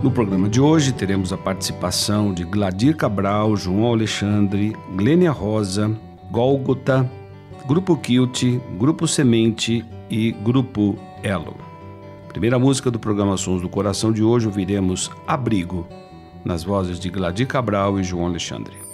No programa de hoje teremos a participação de Gladir Cabral, João Alexandre, Glênia Rosa, Gólgota, Grupo Kilt, Grupo Semente e Grupo Elo. Primeira música do programa Sons do Coração de hoje ouviremos Abrigo, nas vozes de Gladir Cabral e João Alexandre.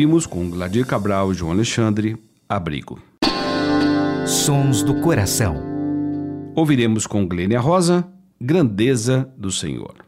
Ouvimos com Gladir Cabral e João Alexandre, Abrigo. Sons do Coração. Ouviremos com Glênia Rosa, Grandeza do Senhor.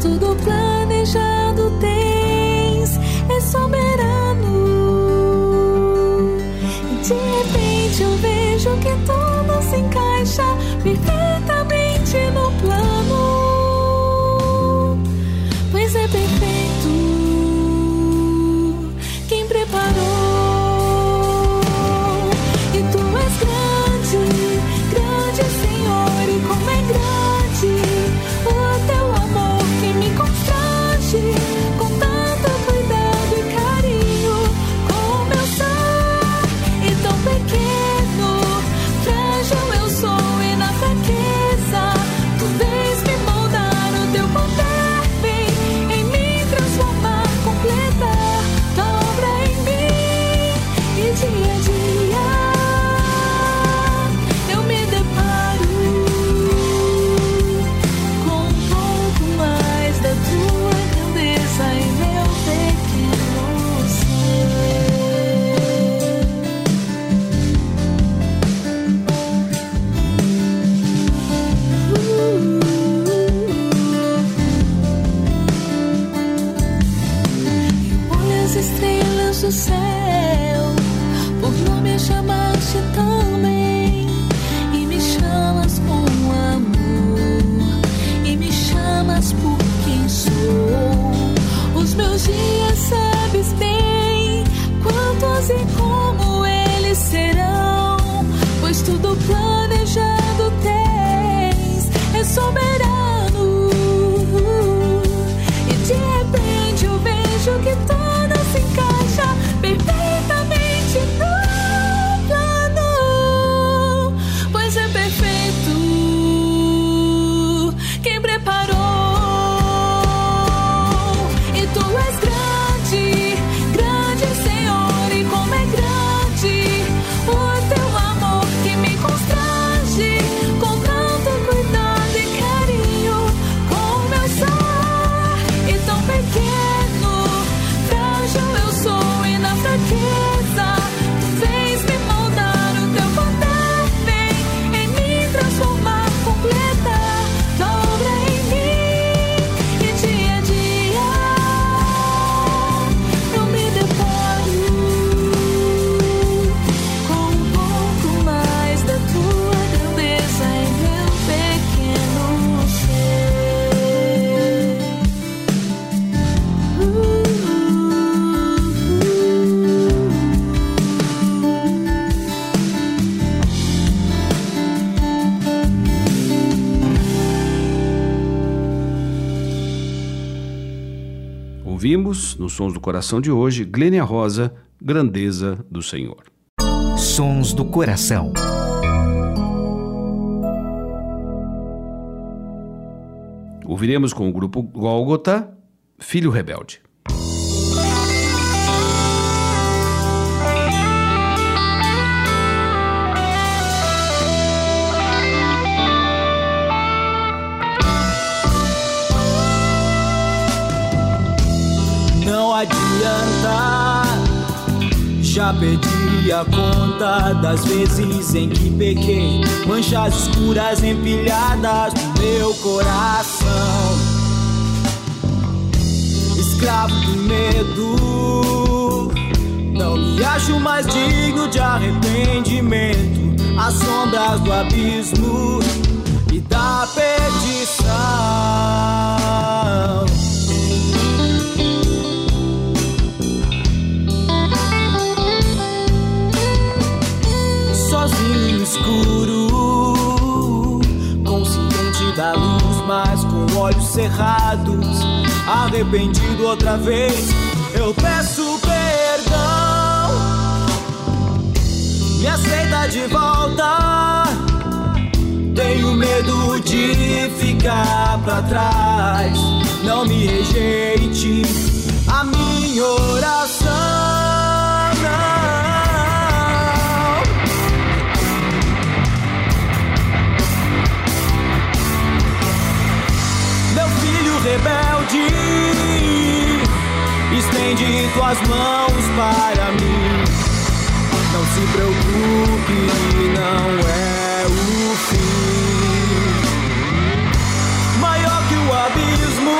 Todo planejado. nos Sons do Coração de hoje, Glênia Rosa, Grandeza do Senhor. Sons do Coração. Ouviremos com o grupo Gólgota, Filho Rebelde. já perdi a conta das vezes em que pequei. Manchas escuras empilhadas no meu coração. Escravo do medo. Não me acho mais digno de arrependimento. As sombras do abismo e da perdição. Errados. Arrependido outra vez, eu peço perdão. Me aceita de volta. Tenho medo de ficar pra trás. Não me rejeite a minha oração. Rebelde, estende tuas mãos para mim. Não se preocupe, não é o fim. Maior que o abismo,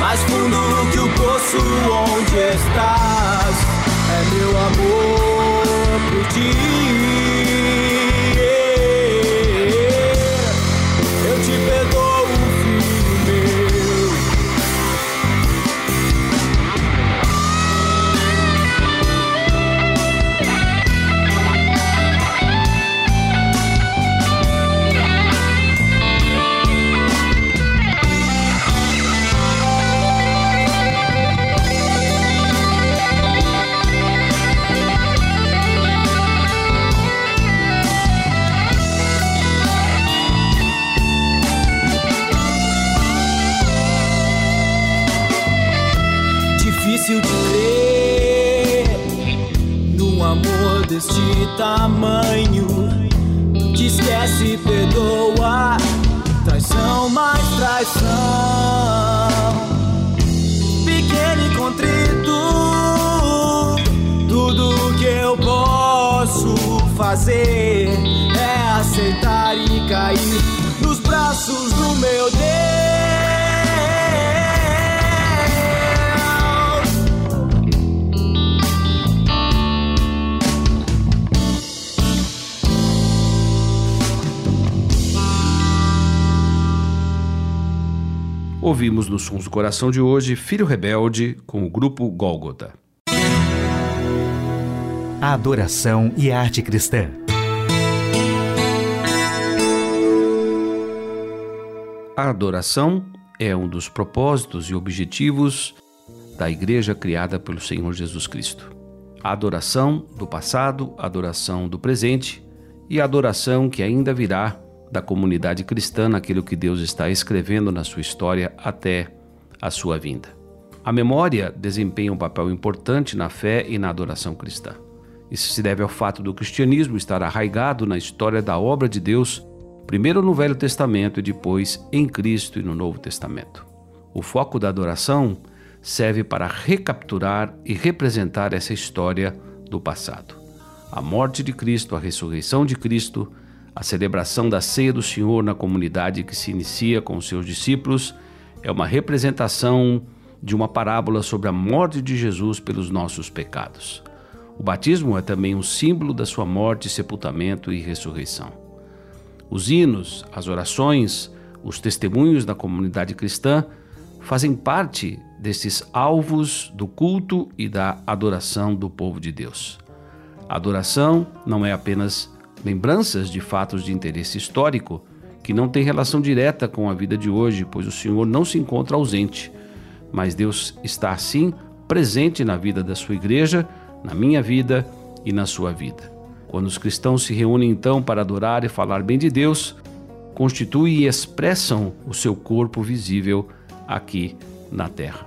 mais fundo que o poço onde estás. É meu amor por ti. Cair nos braços do meu Deus. Ouvimos no Sons do Coração de hoje Filho Rebelde com o grupo Gólgota. A adoração e a arte cristã. A adoração é um dos propósitos e objetivos da igreja criada pelo Senhor Jesus Cristo. A adoração do passado, a adoração do presente e a adoração que ainda virá da comunidade cristã naquilo que Deus está escrevendo na sua história até a sua vinda. A memória desempenha um papel importante na fé e na adoração cristã. Isso se deve ao fato do cristianismo estar arraigado na história da obra de Deus, primeiro no Velho Testamento e depois em Cristo e no Novo Testamento. O foco da adoração serve para recapturar e representar essa história do passado. A morte de Cristo, a ressurreição de Cristo, a celebração da ceia do Senhor na comunidade que se inicia com os seus discípulos é uma representação de uma parábola sobre a morte de Jesus pelos nossos pecados. O batismo é também um símbolo da sua morte, sepultamento e ressurreição. Os hinos, as orações, os testemunhos da comunidade cristã fazem parte desses alvos do culto e da adoração do povo de Deus. A adoração não é apenas lembranças de fatos de interesse histórico que não têm relação direta com a vida de hoje, pois o Senhor não se encontra ausente, mas Deus está assim presente na vida da sua igreja, na minha vida e na sua vida. Quando os cristãos se reúnem então para adorar e falar bem de Deus, constituem e expressam o seu corpo visível aqui na terra.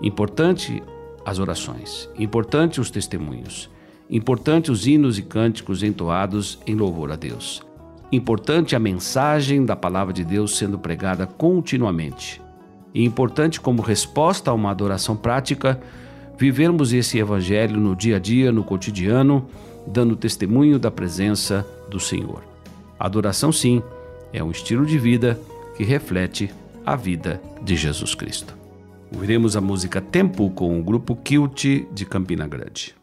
Importante as orações, importante os testemunhos, importante os hinos e cânticos entoados em louvor a Deus. Importante a mensagem da palavra de Deus sendo pregada continuamente. E importante como resposta a uma adoração prática, vivermos esse evangelho no dia a dia, no cotidiano, dando testemunho da presença do Senhor. Adoração, sim, é um estilo de vida que reflete a vida de Jesus Cristo. Ouviremos a música Tempo com o grupo Kilt de Campina Grande.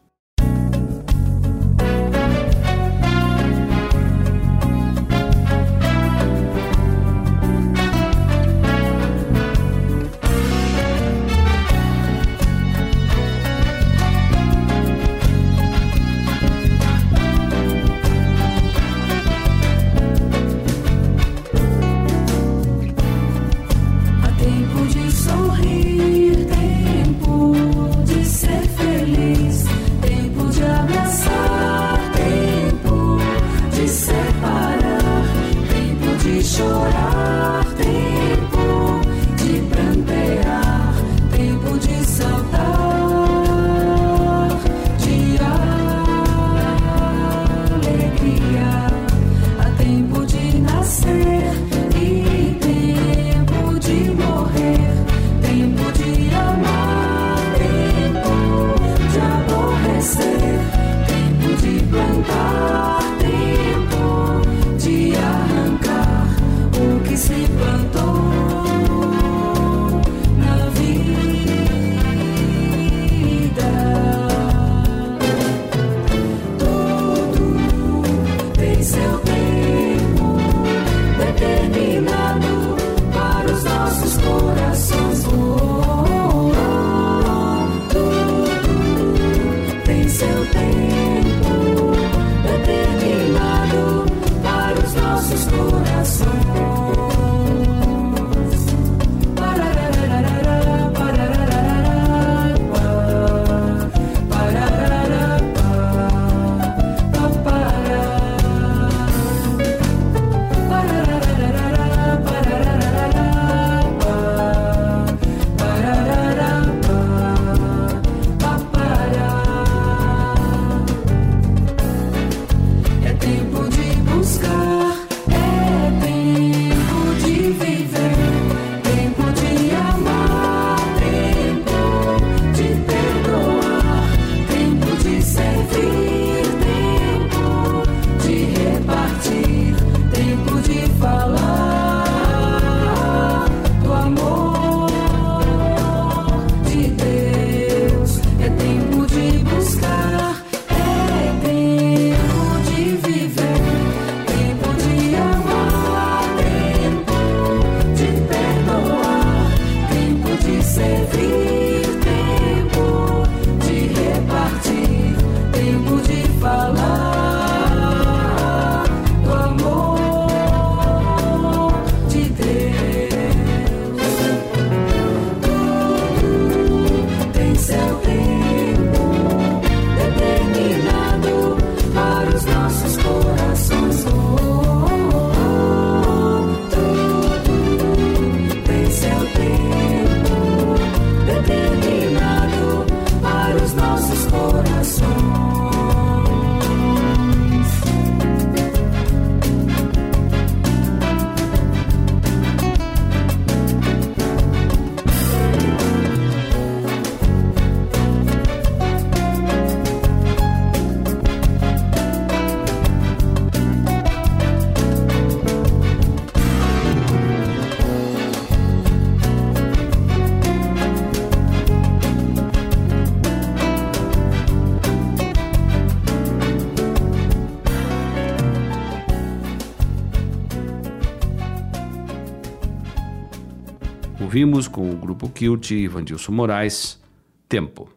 Ouvimos com o grupo Kilt e Vandilson Moraes, Tempo.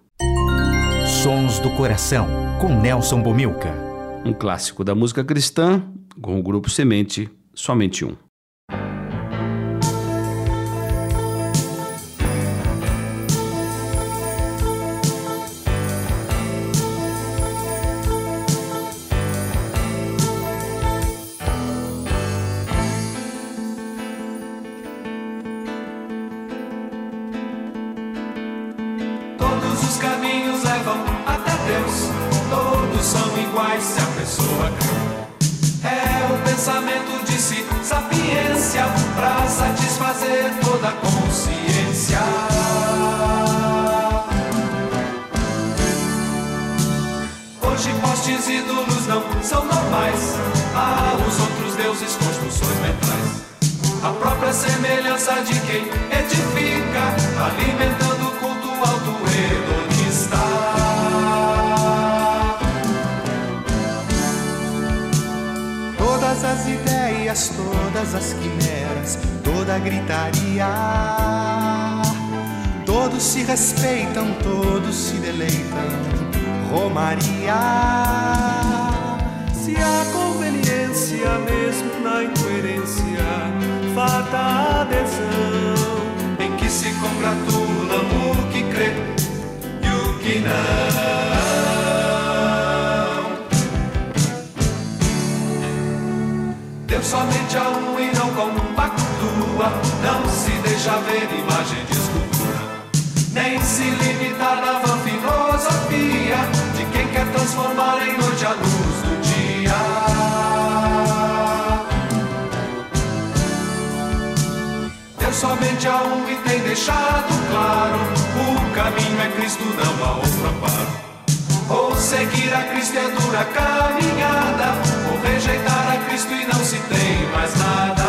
Sons do Coração, com Nelson Bomilca. Um clássico da música cristã, com o grupo Semente, Somente Um. Todas as ideias, todas as quimeras, toda a gritaria. Todos se respeitam, todos se deleitam. Romaria. Se há conveniência mesmo na incoerência, fata adesão em que se congratulam o que crê e o que não. Somente a um e não compactua, não se deixa ver imagem de escultura, nem se limitar na vã filosofia de quem quer transformar em noite a luz do dia. Deus somente a um e tem deixado claro: o caminho é Cristo, não há outro amparo. Ou seguir a Cristo é dura caminhada, ou rejeitar Cristo e não se tem mais nada.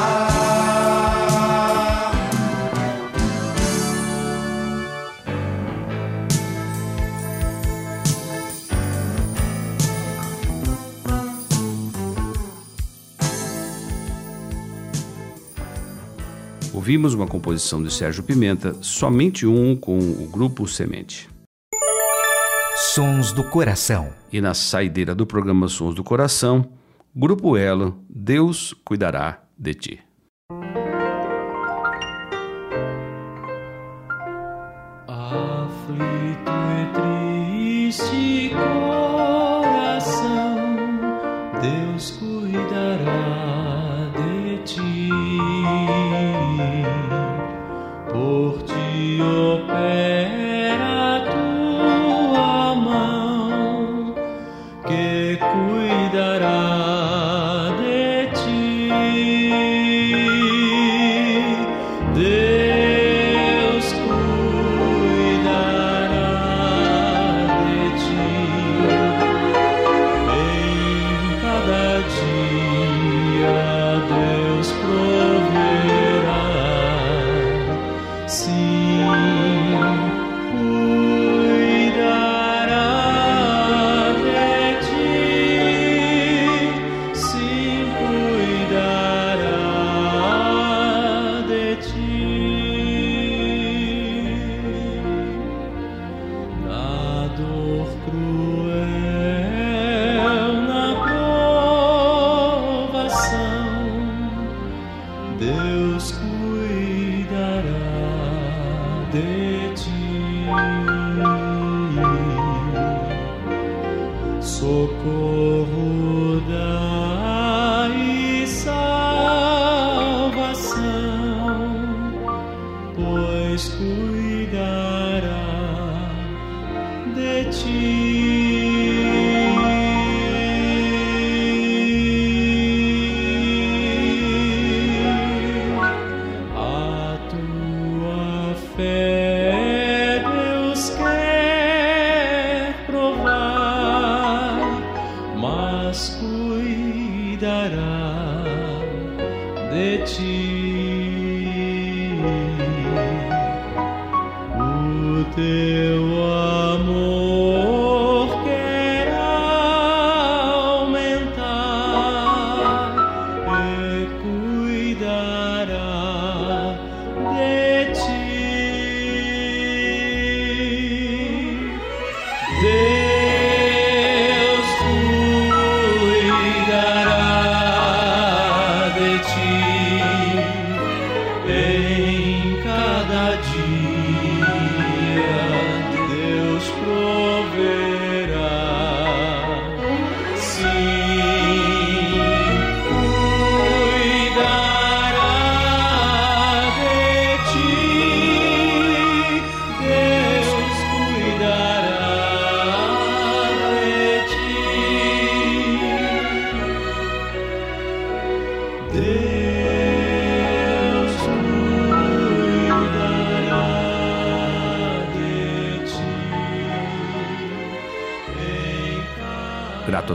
Ouvimos uma composição de Sérgio Pimenta, somente um com o grupo Semente. Sons do Coração. E na saideira do programa Sons do Coração, Grupo Elo, Deus cuidará de ti. Aflito e triste coração, Deus cuidará mas cuidará de ti. O teu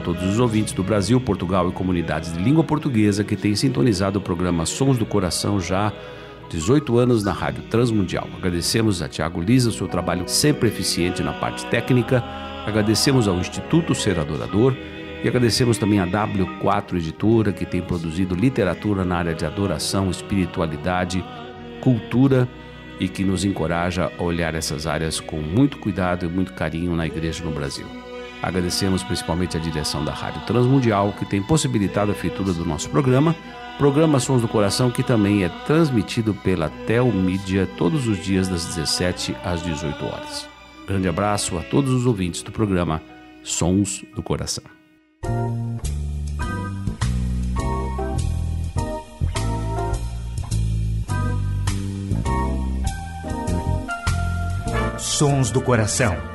todos os ouvintes do Brasil, Portugal e comunidades de língua portuguesa que têm sintonizado o programa Sons do Coração já 18 anos na Rádio Transmundial. Agradecemos a Tiago Lisa o seu trabalho sempre eficiente na parte técnica. Agradecemos ao Instituto Ser Adorador e agradecemos também a W4 Editora, que tem produzido literatura na área de adoração, espiritualidade, cultura e que nos encoraja a olhar essas áreas com muito cuidado e muito carinho na igreja no Brasil. Agradecemos principalmente a direção da Rádio Transmundial, que tem possibilitado a feitura do nosso programa, programa Sons do Coração, que também é transmitido pela Tel Mídia todos os dias das 17 às 18 horas. Grande abraço a todos os ouvintes do programa Sons do Coração. Sons do Coração.